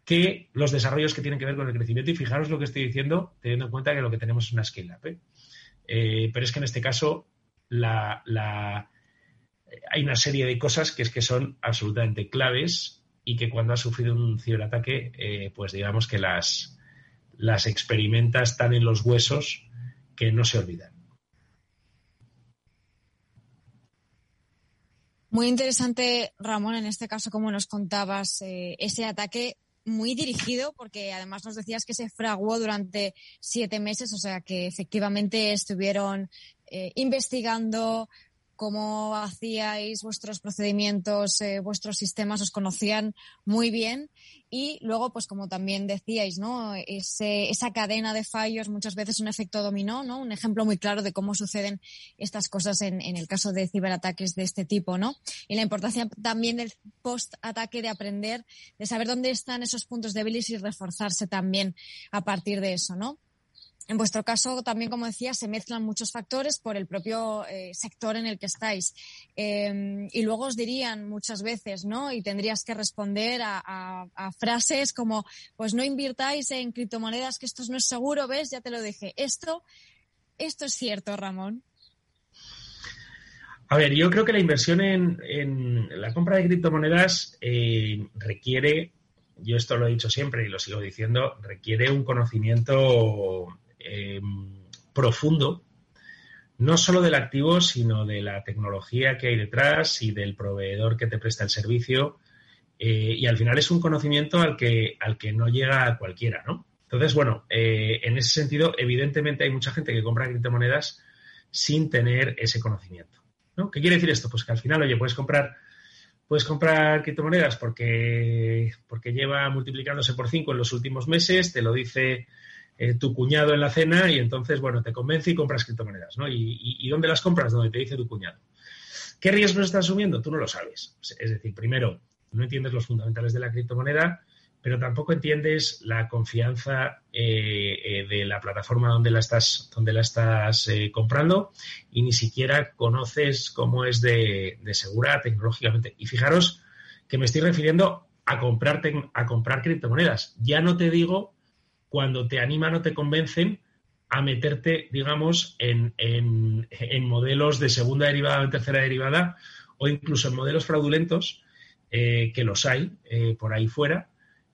que los desarrollos que tienen que ver con el crecimiento. Y fijaros lo que estoy diciendo, teniendo en cuenta que lo que tenemos es una scale-up. ¿eh? Eh, pero es que en este caso hay una serie de cosas que es que son absolutamente claves y que cuando has sufrido un ciberataque, eh, pues digamos que las, las experimentas tan en los huesos que no se olvidan. Muy interesante, Ramón, en este caso, como nos contabas, eh, ese ataque muy dirigido, porque además nos decías que se fraguó durante siete meses, o sea que efectivamente estuvieron eh, investigando, cómo hacíais vuestros procedimientos, eh, vuestros sistemas, os conocían muy bien. Y luego, pues como también decíais, ¿no? esa cadena de fallos, muchas veces un efecto dominó, ¿no? Un ejemplo muy claro de cómo suceden estas cosas en, en el caso de ciberataques de este tipo, ¿no? Y la importancia también del post-ataque de aprender, de saber dónde están esos puntos débiles y reforzarse también a partir de eso, ¿no? En vuestro caso, también, como decía, se mezclan muchos factores por el propio eh, sector en el que estáis. Em, y luego os dirían muchas veces, ¿no? Y tendrías que responder a, frases como, pues no invirtáis en criptomonedas, que esto no es seguro, ¿ves? Ya te lo dije. Esto, esto es cierto, Ramón. A ver, yo creo que la inversión en, la compra de criptomonedas eh, requiere, yo esto lo he dicho siempre y lo sigo diciendo, requiere un conocimiento Em, profundo, no solo del activo, sino de la tecnología que hay detrás y del proveedor que te presta el servicio. Eh, y al final es un conocimiento al que, al que no llega cualquiera, ¿no? Entonces, bueno, eh, en ese sentido, evidentemente hay mucha gente que compra criptomonedas sin tener ese conocimiento. ¿no? ¿Qué quiere decir esto? Pues que al final, oye, puedes comprar, puedes comprar criptomonedas porque, porque lleva multiplicándose por cinco en los últimos meses, te lo dice eh, tu cuñado en la cena y entonces, bueno, te convence y compras criptomonedas, ¿no? ¿Y, dónde las compras? Donde te dice tu cuñado. ¿Qué riesgos estás asumiendo? Tú no lo sabes. Es decir, primero, no entiendes los fundamentales de la criptomoneda, pero tampoco entiendes la confianza eh, eh, de la plataforma donde la estás, donde la estás comprando y ni siquiera conoces cómo es de, de, segura tecnológicamente. Y fijaros que me estoy refiriendo a comprar, a comprar criptomonedas. Ya no te digo cuando te animan o te convencen a meterte, digamos, en, modelos de segunda derivada o tercera derivada o incluso en modelos fraudulentos, eh, que los hay eh, por ahí fuera,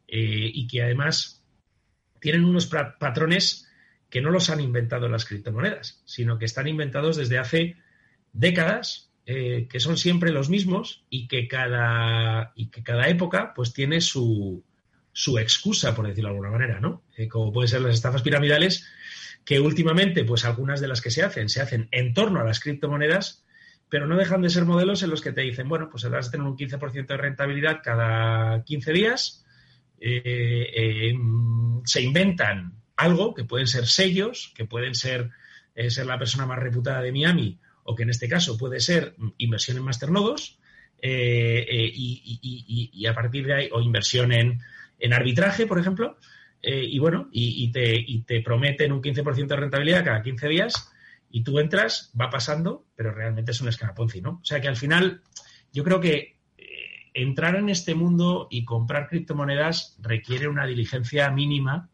eh, y que además tienen unos patrones que no los han inventado las criptomonedas, sino que están inventados desde hace décadas, que son siempre los mismos y que cada, y que cada época pues tiene su, su excusa, por decirlo de alguna manera, ¿no? Eh, como pueden ser las estafas piramidales, que últimamente, pues algunas de las que se hacen, se hacen en torno a las criptomonedas, pero no dejan de ser modelos en los que te dicen, bueno, pues vas a tener un 15% de rentabilidad cada 15 días, eh, eh, se inventan algo que pueden ser sellos, que pueden ser, ser la persona más reputada de Miami, o que en este caso puede ser inversión en masternodos, y, y, a partir de ahí, o inversión en, en arbitraje, por ejemplo, y bueno, y, te, prometen un 15% de rentabilidad cada 15 días y tú entras, va pasando, pero realmente es un escaraponci, ¿no? O sea que al final yo creo que eh, entrar en este mundo y comprar criptomonedas requiere una diligencia mínima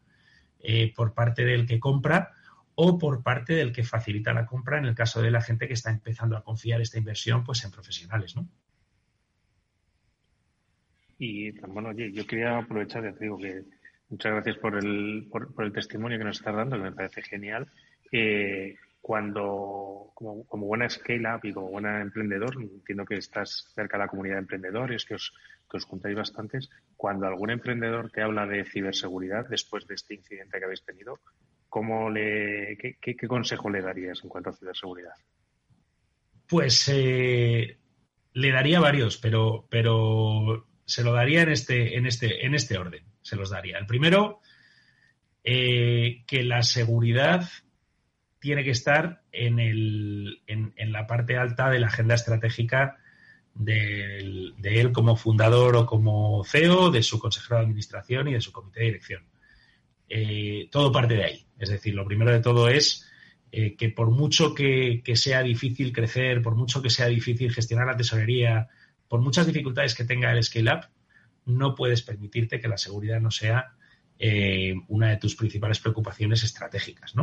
eh, por parte del que compra o por parte del que facilita la compra en el caso de la gente que está empezando a confiar esta inversión pues en profesionales, ¿no? Y bueno, oye, yo quería aprovechar, ya te digo que muchas gracias por el, por, el testimonio que nos estás dando, que me parece genial. Eh, cuando, como, buena scale-up y como buena emprendedor, entiendo que estás cerca de la comunidad de emprendedores, que os, que os juntáis bastantes, cuando algún emprendedor te habla de ciberseguridad después de este incidente que habéis tenido, ¿cómo le, qué, consejo le darías en cuanto a ciberseguridad? Pues eh, le daría varios, pero, pero se lo daría en este, en este, en este orden. Se los daría. El primero, eh, que la seguridad tiene que estar en, el, en, la parte alta de la agenda estratégica de, él como fundador o como CEO, de su consejero de administración y de su comité de dirección. Eh, todo parte de ahí. Es decir, lo primero de todo es eh, que por mucho que, sea difícil crecer, por mucho que sea difícil gestionar la tesorería, por muchas dificultades que tenga el scale-up, no puedes permitirte que la seguridad no sea eh, una de tus principales preocupaciones estratégicas.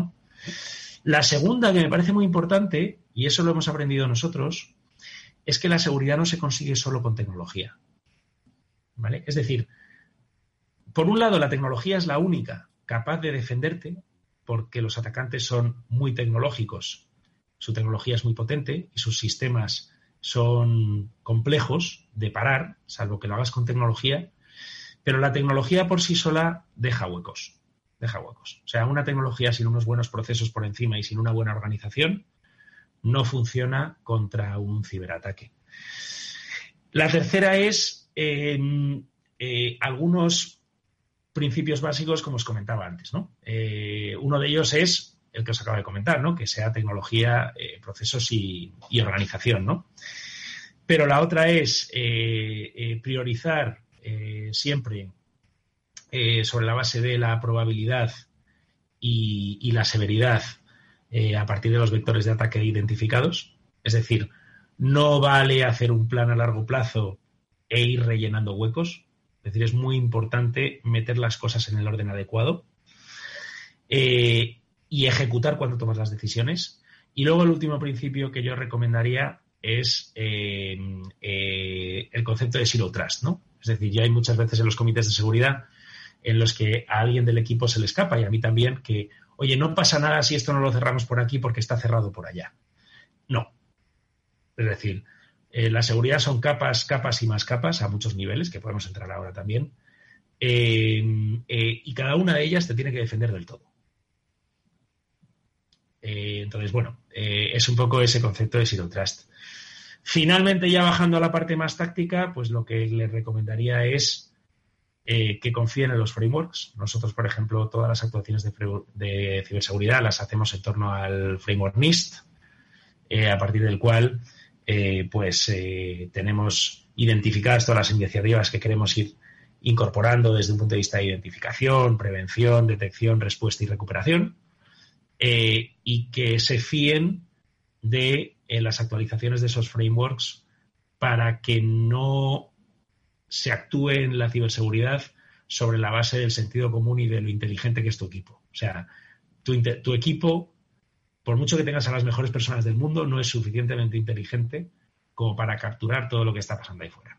La segunda, que me parece muy importante, y eso lo hemos aprendido nosotros, es que la seguridad no se consigue solo con tecnología. Es decir, por un lado, la tecnología es la única capaz de defenderte, porque los atacantes son muy tecnológicos, su tecnología es muy potente y sus sistemas son complejos de parar, salvo que lo hagas con tecnología, pero la tecnología por sí sola deja huecos deja huecos. O sea, una tecnología sin unos buenos procesos por encima y sin una buena organización no funciona contra un ciberataque. La tercera es em, eh, algunos principios básicos, como os comentaba antes. ¿no? Eh, uno de ellos es el que os acabo de comentar, ¿no? que sea tecnología, eh, procesos y, organización. ¿no? Pero la otra es priorizar siempre eh, sobre la base de la probabilidad y, la severidad eh, a partir de los vectores de ataque identificados. Es decir, no vale hacer un plan a largo plazo e ir rellenando huecos. Es decir, es muy importante meter las cosas en el orden adecuado eh, y ejecutar cuando tomas las decisiones. Y luego el último principio que yo recomendaría es el concepto de zero trust, ¿no? Es decir, ya hay muchas veces en los comités de seguridad en los que a alguien del equipo se le escapa y a mí también que, oye, no pasa nada si esto no lo cerramos por aquí porque está cerrado por allá. No. Es decir, eh, la seguridad son capas, capas y más capas a muchos niveles, que podemos entrar ahora también. Eh, eh, y cada una de ellas te tiene que defender del todo. Entonces, bueno, es un poco ese concepto de Zero Trust. Finalmente, ya bajando a la parte más táctica, pues lo que les recomendaría es eh, que confíen en los frameworks. Nosotros, por ejemplo, todas las actuaciones de, ciberseguridad las hacemos en torno al framework NIST, eh, a partir del cual eh, pues tenemos identificadas todas las iniciativas que queremos ir incorporando desde un punto de vista de identificación, prevención, detección, respuesta y recuperación, y que se fíen de las actualizaciones de esos frameworks para que no se actúe en la ciberseguridad sobre la base del sentido común y de lo inteligente que es tu equipo. O sea, tu, equipo, por mucho que tengas a las mejores personas del mundo, no es suficientemente inteligente como para capturar todo lo que está pasando ahí fuera.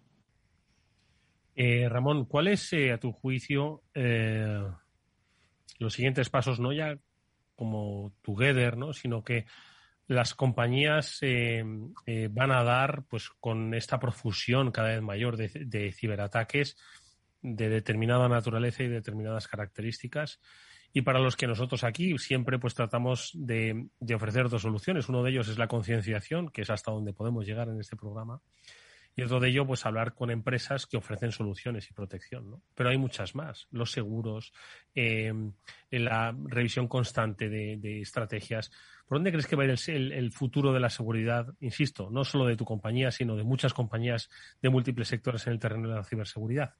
Eh, Ramón, ¿cuáles, es, eh, a tu juicio, eh, los siguientes pasos, no ya como Together, ¿no? sino que las compañías eh, eh, van a dar, pues con esta profusión cada vez mayor de, ciberataques de determinada naturaleza y determinadas características, y para los que nosotros aquí siempre pues tratamos de, de ofrecer dos soluciones. Uno de ellos es la concienciación, que es hasta donde podemos llegar en este programa. Y otro de ello, pues hablar con empresas que ofrecen soluciones y protección, ¿no? Pero hay muchas más. Los seguros, eh, la revisión constante de, estrategias. ¿Por dónde crees que va a ir el, futuro de la seguridad? Insisto, no solo de tu compañía, sino de muchas compañías de múltiples sectores en el terreno de la ciberseguridad.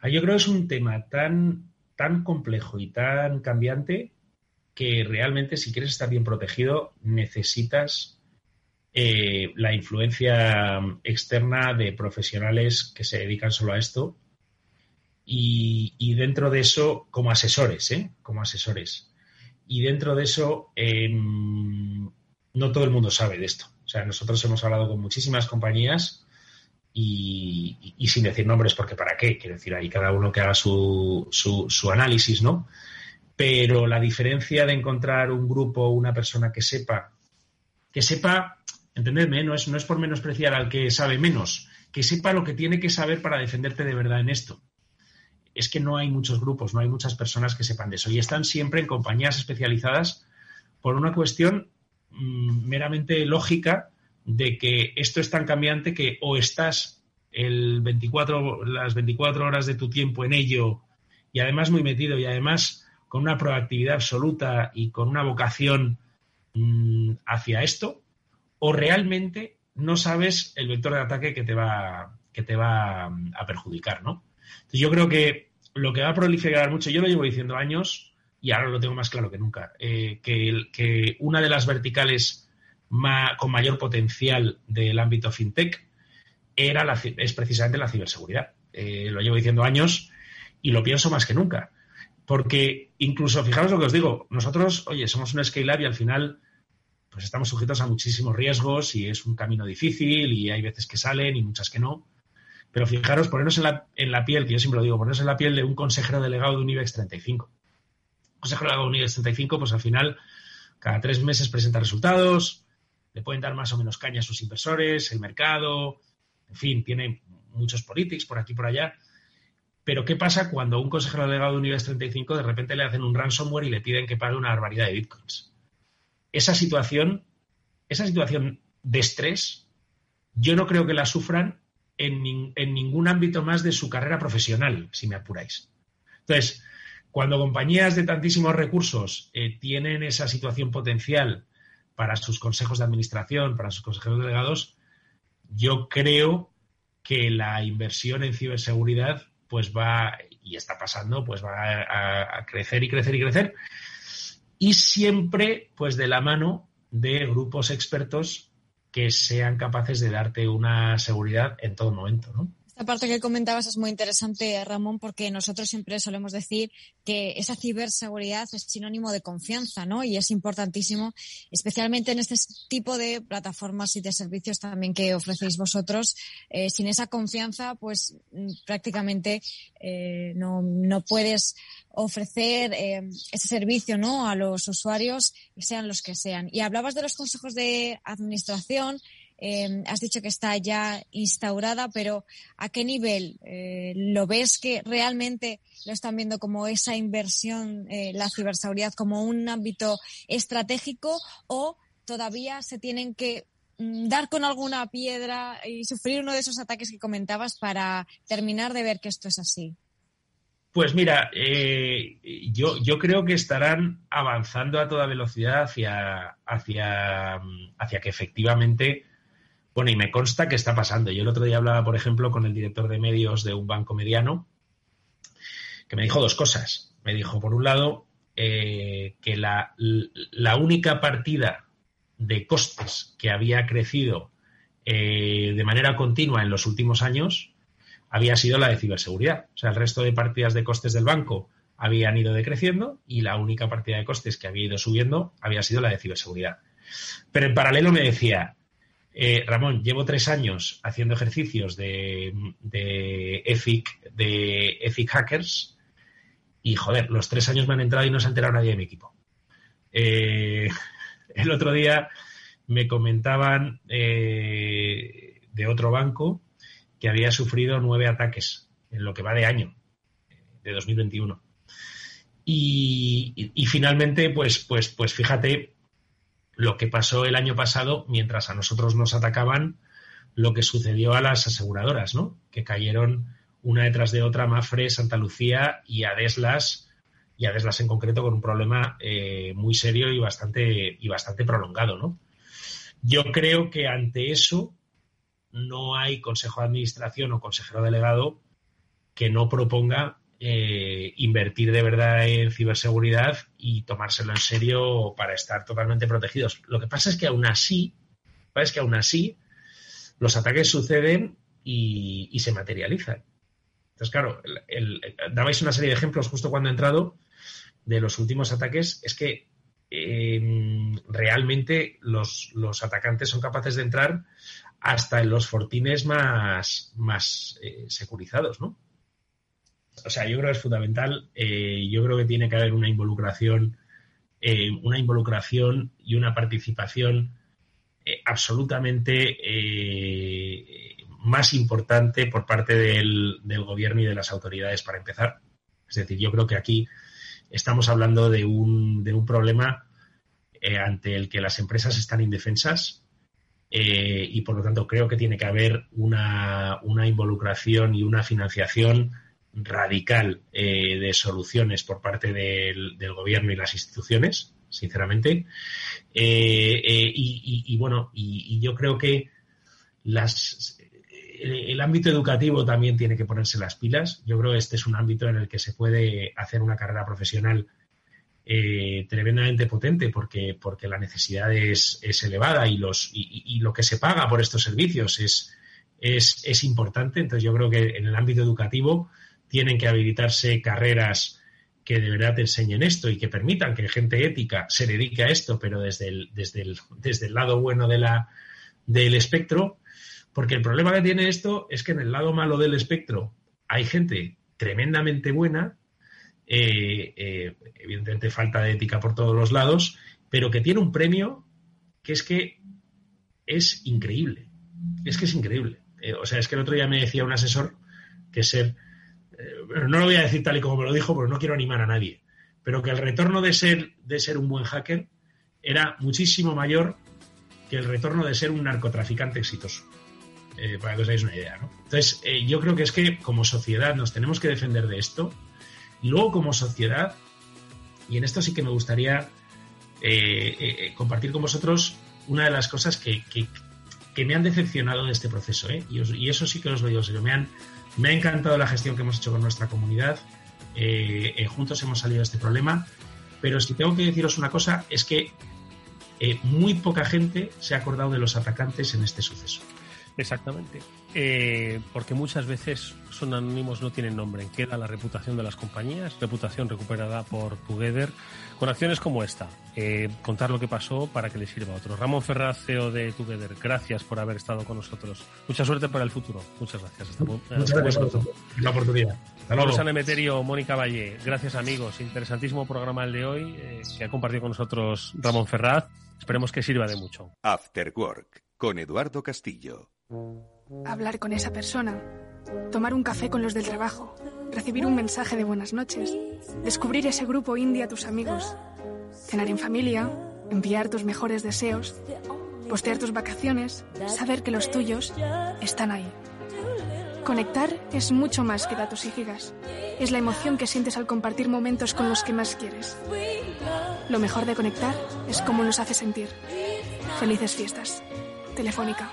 Ah, yo creo que es un tema tan, tan complejo y tan cambiante que realmente si quieres estar bien protegido necesitas eh, la influencia externa de profesionales que se dedican solo a esto y, dentro de eso como asesores, ¿eh? como asesores. Y dentro de eso em, no todo el mundo sabe de esto. O sea, nosotros hemos hablado con muchísimas compañías y, sin decir nombres, porque para qué, quiero decir, ahí cada uno que haga su, su, su análisis, ¿no? Pero la diferencia de encontrar un grupo, una persona que sepa, que sepa entendedme, no es, no es por menospreciar al que sabe menos, que sepa lo que tiene que saber para defenderte de verdad en esto. Es que no hay muchos grupos, no hay muchas personas que sepan de eso. Y están siempre en compañías especializadas por una cuestión mm, meramente lógica de que esto es tan cambiante que o estás el 24, las 24 horas de tu tiempo en ello y además muy metido y además con una proactividad absoluta y con una vocación mm, hacia esto, o realmente no sabes el vector de ataque que te va, que te va a perjudicar, ¿no? Yo creo que lo que va a proliferar mucho, yo lo llevo diciendo años y ahora lo tengo más claro que nunca, eh, que, que, una de las verticales con mayor potencial del ámbito fintech era la, es precisamente la ciberseguridad. Eh, lo llevo diciendo años y lo pienso más que nunca. Porque incluso, fijaros lo que os digo, nosotros, oye, somos un scale-up y al final pues estamos sujetos a muchísimos riesgos y es un camino difícil y hay veces que salen y muchas que no. Pero fijaros, ponernos en la, en la piel, que yo siempre lo digo, ponernos en la piel de un consejero delegado de un IBEX 35. Un consejero delegado de un IBEX 35, pues al final, cada tres meses presenta resultados, le pueden dar más o menos caña a sus inversores, el mercado, en fin, tiene muchos politics por aquí y por allá. Pero ¿qué pasa cuando un consejero delegado de un IBEX 35 de repente le hacen un ransomware y le piden que pague una barbaridad de bitcoins? Esa situación, esa situación de estrés, yo no creo que la sufran en, ningún ámbito más de su carrera profesional, si me apuráis. Entonces, cuando compañías de tantísimos recursos eh, tienen esa situación potencial para sus consejos de administración, para sus consejeros delegados, yo creo que la inversión en ciberseguridad pues va, y está pasando, pues va a crecer y crecer y crecer y siempre pues de la mano de grupos expertos que sean capaces de darte una seguridad en todo momento, ¿no? Esta parte que comentabas es muy interesante, Ramón, porque nosotros siempre solemos decir que esa ciberseguridad es sinónimo de confianza, ¿no? Y es importantísimo, especialmente en este tipo de plataformas y de servicios también que ofrecéis vosotros. Eh, sin esa confianza, pues mm, prácticamente eh, no, no puedes ofrecer eh, ese servicio ¿no? a los usuarios, sean los que sean. Y hablabas de los consejos de administración. Eh, has dicho que está ya instaurada, pero ¿a qué nivel eh, lo ves que realmente lo están viendo como esa inversión, la ciberseguridad, como un ámbito estratégico o todavía se tienen que mm, dar con alguna piedra y sufrir uno de esos ataques que comentabas para terminar de ver que esto es así? Pues mira, eh, yo, yo creo que estarán avanzando a toda velocidad hacia, hacia, hacia que efectivamente, bueno, y me consta que está pasando. Yo el otro día hablaba, por ejemplo, con el director de medios de un banco mediano, que me dijo dos cosas. Me dijo, por un lado, eh, que la, única partida de costes que había crecido eh, de manera continua en los últimos años había sido la de ciberseguridad. O sea, el resto de partidas de costes del banco habían ido decreciendo y la única partida de costes que había ido subiendo había sido la de ciberseguridad. Pero en paralelo me decía, eh, Ramón, llevo tres años haciendo ejercicios de, de, ethic, de ethic hackers y, joder, los tres años me han entrado y no se ha enterado nadie de mi equipo. Eh, [laughs] el otro día me comentaban eh, de otro banco que había sufrido nueve ataques en lo que va de año, de 2021. Y, finalmente, pues, pues, pues fíjate lo que pasó el año pasado mientras a nosotros nos atacaban, lo que sucedió a las aseguradoras, ¿no? Que cayeron una detrás de otra, Mafre, Santa Lucía y Adeslas, y Adeslas en concreto con un problema eh, muy serio y bastante, y bastante prolongado, ¿no? Yo creo que ante eso no hay consejo de administración o consejero delegado que no proponga eh, invertir de verdad en ciberseguridad y tomárselo en serio para estar totalmente protegidos. Lo que pasa es que aún así, es que aún así los ataques suceden y, se materializan. Entonces, claro, dabais una serie de ejemplos justo cuando he entrado de los últimos ataques. Es que em, realmente los, atacantes son capaces de entrar hasta en los fortines más, más eh, securizados, ¿no? O sea, yo creo que es fundamental. Eh, yo creo que tiene que haber una involucración, eh, una involucración y una participación eh, absolutamente más importante por parte del, gobierno y de las autoridades para empezar. Es decir, yo creo que aquí estamos hablando de un, de un problema ante el que las empresas están indefensas y por lo tanto creo que tiene que haber una, una involucración y una financiación radical eh, de soluciones por parte del, gobierno y las instituciones, sinceramente. Eh, eh, y, bueno, y, yo creo que las, el, ámbito educativo también tiene que ponerse las pilas. Yo creo que este es un ámbito en el que se puede hacer una carrera profesional tremendamente potente porque, porque la necesidad es, es elevada y, los, y, lo que se paga por estos servicios es, es, es importante. Entonces yo creo que en el ámbito educativo tienen que habilitarse carreras que de verdad te enseñen esto y que permitan que gente ética se dedique a esto, pero desde el, desde el, desde el lado bueno de la, del espectro, porque el problema que tiene esto es que en el lado malo del espectro hay gente tremendamente buena, eh, eh, evidentemente falta de ética por todos los lados, pero que tiene un premio que es que es increíble, es que es increíble. Eh, o sea, es que el otro día me decía un asesor que ser no lo voy a decir tal y como me lo dijo, porque no quiero animar a nadie, pero que el retorno de ser, de ser un buen hacker era muchísimo mayor que el retorno de ser un narcotraficante exitoso. Eh, para que os hagáis una idea. ¿no? Entonces, eh, yo creo que es que como sociedad nos tenemos que defender de esto. Y luego, como sociedad, y en esto sí que me gustaría eh, compartir con vosotros una de las cosas que, me han decepcionado de este proceso. Y, eso sí que os lo digo, serio, me han, me ha encantado la gestión que hemos hecho con nuestra comunidad. Eh, eh, juntos hemos salido de este problema. Pero si tengo que deciros una cosa, es que eh, muy poca gente se ha acordado de los atacantes en este suceso. Exactamente. Porque muchas veces son anónimos, no tienen nombre. Queda la reputación de las compañías, reputación recuperada por Together con acciones como esta, eh, contar lo que pasó para que le sirva a otros. Ramón Ferraz, CEO de Together, gracias por haber estado con nosotros. Mucha suerte para el futuro. Muchas gracias. Hasta, Muchas gracias por la oportunidad. Hasta San Emeterio, Mónica Valle. Gracias amigos. Interesantísimo programa el de hoy eh, que ha compartido con nosotros Ramón Ferraz. Esperemos que sirva de mucho. After Work con Eduardo Castillo. Hablar con esa persona. Tomar un café con los del trabajo recibir un mensaje de buenas noches, descubrir ese grupo indie a tus amigos, cenar en familia, enviar tus mejores deseos, postear tus vacaciones, saber que los tuyos están ahí. Conectar es mucho más que datos y gigas. Es la emoción que sientes al compartir momentos con los que más quieres. Lo mejor de conectar es cómo nos hace sentir. Felices fiestas. Telefónica.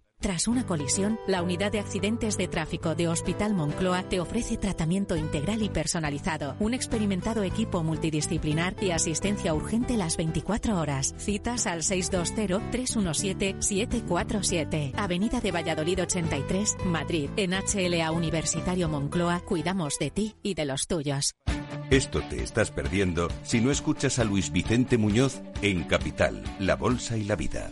Tras una colisión, la unidad de accidentes de tráfico de Hospital Moncloa te ofrece tratamiento integral y personalizado, un experimentado equipo multidisciplinar y asistencia urgente las 24 horas. Citas al 620-317-747. Avenida de Valladolid 83, Madrid. En HLA Universitario Moncloa cuidamos de ti y de los tuyos. Esto te estás perdiendo si no escuchas a Luis Vicente Muñoz en Capital, La Bolsa y la Vida.